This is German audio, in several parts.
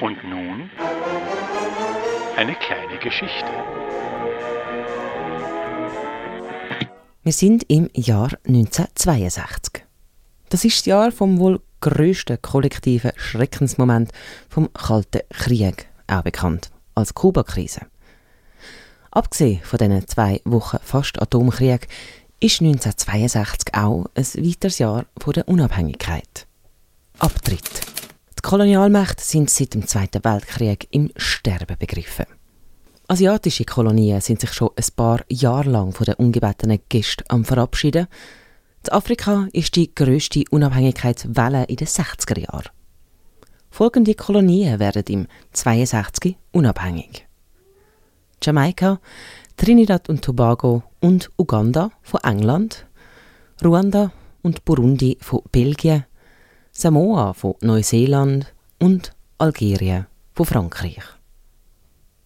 Und nun eine kleine Geschichte. Wir sind im Jahr 1962. Das ist das Jahr vom wohl grössten kollektiven Schreckensmoment vom Kalten Krieg, auch bekannt als Kuba-Krise. Abgesehen von diesen zwei Wochen fast Atomkrieg ist 1962 auch ein weiteres Jahr der Unabhängigkeit. Abtritt. Die Kolonialmächte sind seit dem Zweiten Weltkrieg im Sterben begriffen. Asiatische Kolonien sind sich schon ein paar Jahre lang von den ungebetenen Gästen am Verabschieden. In Afrika ist die grösste Unabhängigkeitswelle in den 60er Jahren. Folgende Kolonien werden im 62 unabhängig. Jamaika, Trinidad und Tobago und Uganda von England, Ruanda und Burundi von Belgien, Samoa von Neuseeland und Algerien von Frankreich.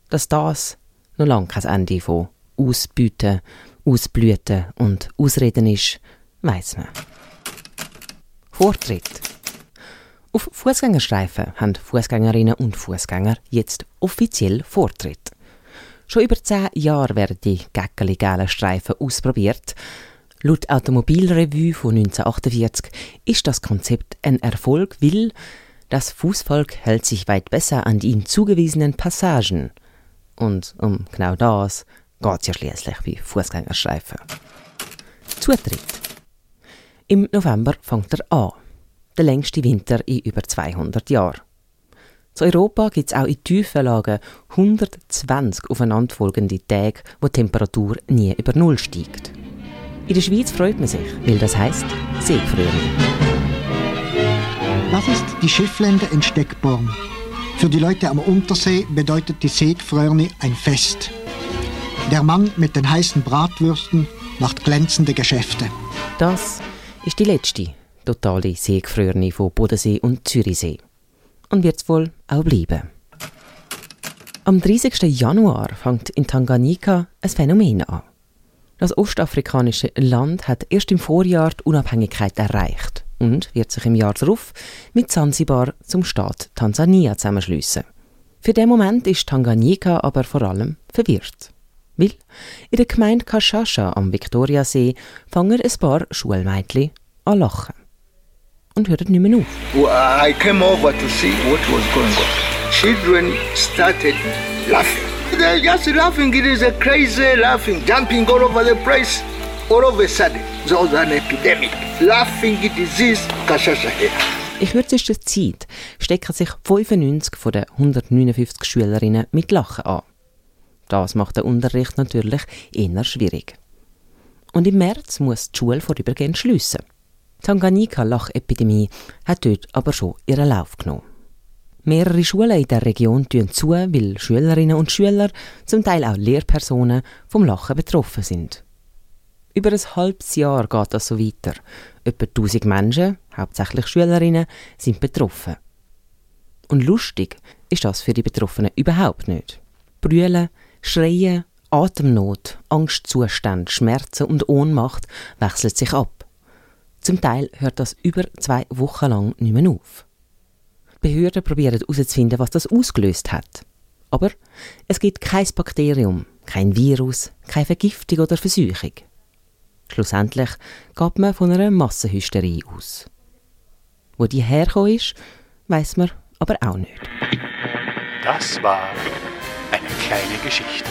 Dass das noch lange kein Ende von Ausbüten, Ausblüten und Ausreden ist, weiss man. Vortritt. Auf Fußgängerstreifen haben Fußgängerinnen und Fußgänger jetzt offiziell Vortritt. Schon über zehn Jahre werden die gäckeli Streifen ausprobiert. Laut Automobilrevue von 1948 ist das Konzept ein Erfolg, weil das Fußvolk hält sich weit besser an die ihm zugewiesenen Passagen. Und um genau das geht es ja schließlich wie Fußgängerstreifen. Zutritt. Im November fängt er an. Der längste Winter in über 200 Jahren. In Europa gibt es auch in tiefen Lagen 120 aufeinanderfolgende Tage, wo die Temperatur nie über Null steigt. In der Schweiz freut man sich, weil das heisst Seefrühling. Das ist die Schifflände in Steckborn. Für die Leute am Untersee bedeutet die Seegfröhrni ein Fest. Der Mann mit den heißen Bratwürsten macht glänzende Geschäfte. Das ist die letzte totale Seegfröhrni von Bodensee und Zürichsee und wird es wohl auch bleiben. Am 30. Januar fängt in Tanganyika ein Phänomen an. Das ostafrikanische Land hat erst im Vorjahr die Unabhängigkeit erreicht und wird sich im Jahr darauf mit Zanzibar zum Staat Tansania zusammenschliessen. Für den Moment ist Tanganyika aber vor allem verwirrt. Weil in der Gemeinde Kashasha am Viktoriasee fangen ein paar Schulmädchen an lachen und hört nicht mehr auf. I came over to see what was going on. Children started laughing. They're just laughing. It is a crazy laughing, jumping all over the place. All of a sudden, there was an epidemic. Laughing disease. In kürzester Zeit stecken sich 95 von den 159 Schülerinnen mit Lachen an. Das macht den Unterricht natürlich eher schwierig. Und im März muss die Schule vorübergehend schliessen. Die Tanganyika-Lachepidemie hat dort aber schon ihren Lauf genommen. Mehrere Schulen in der Region tun zu, weil Schülerinnen und Schüler, zum Teil auch Lehrpersonen, vom Lachen betroffen sind. Über ein halbes Jahr geht das so weiter. Etwa 1000 Menschen, hauptsächlich Schülerinnen, sind betroffen. Und lustig ist das für die Betroffenen überhaupt nicht. Brüllen, Schreien, Atemnot, Angstzustände, Schmerzen und Ohnmacht wechseln sich ab. Zum Teil hört das über zwei Wochen lang nicht mehr auf. Behörden probieren herauszufinden, was das ausgelöst hat. Aber es gibt kein Bakterium, kein Virus, keine Vergiftung oder Verseuchung. Schlussendlich geht man von einer Massenhysterie aus. Wo die hergekommen ist, weiß man aber auch nicht. Das war eine kleine Geschichte.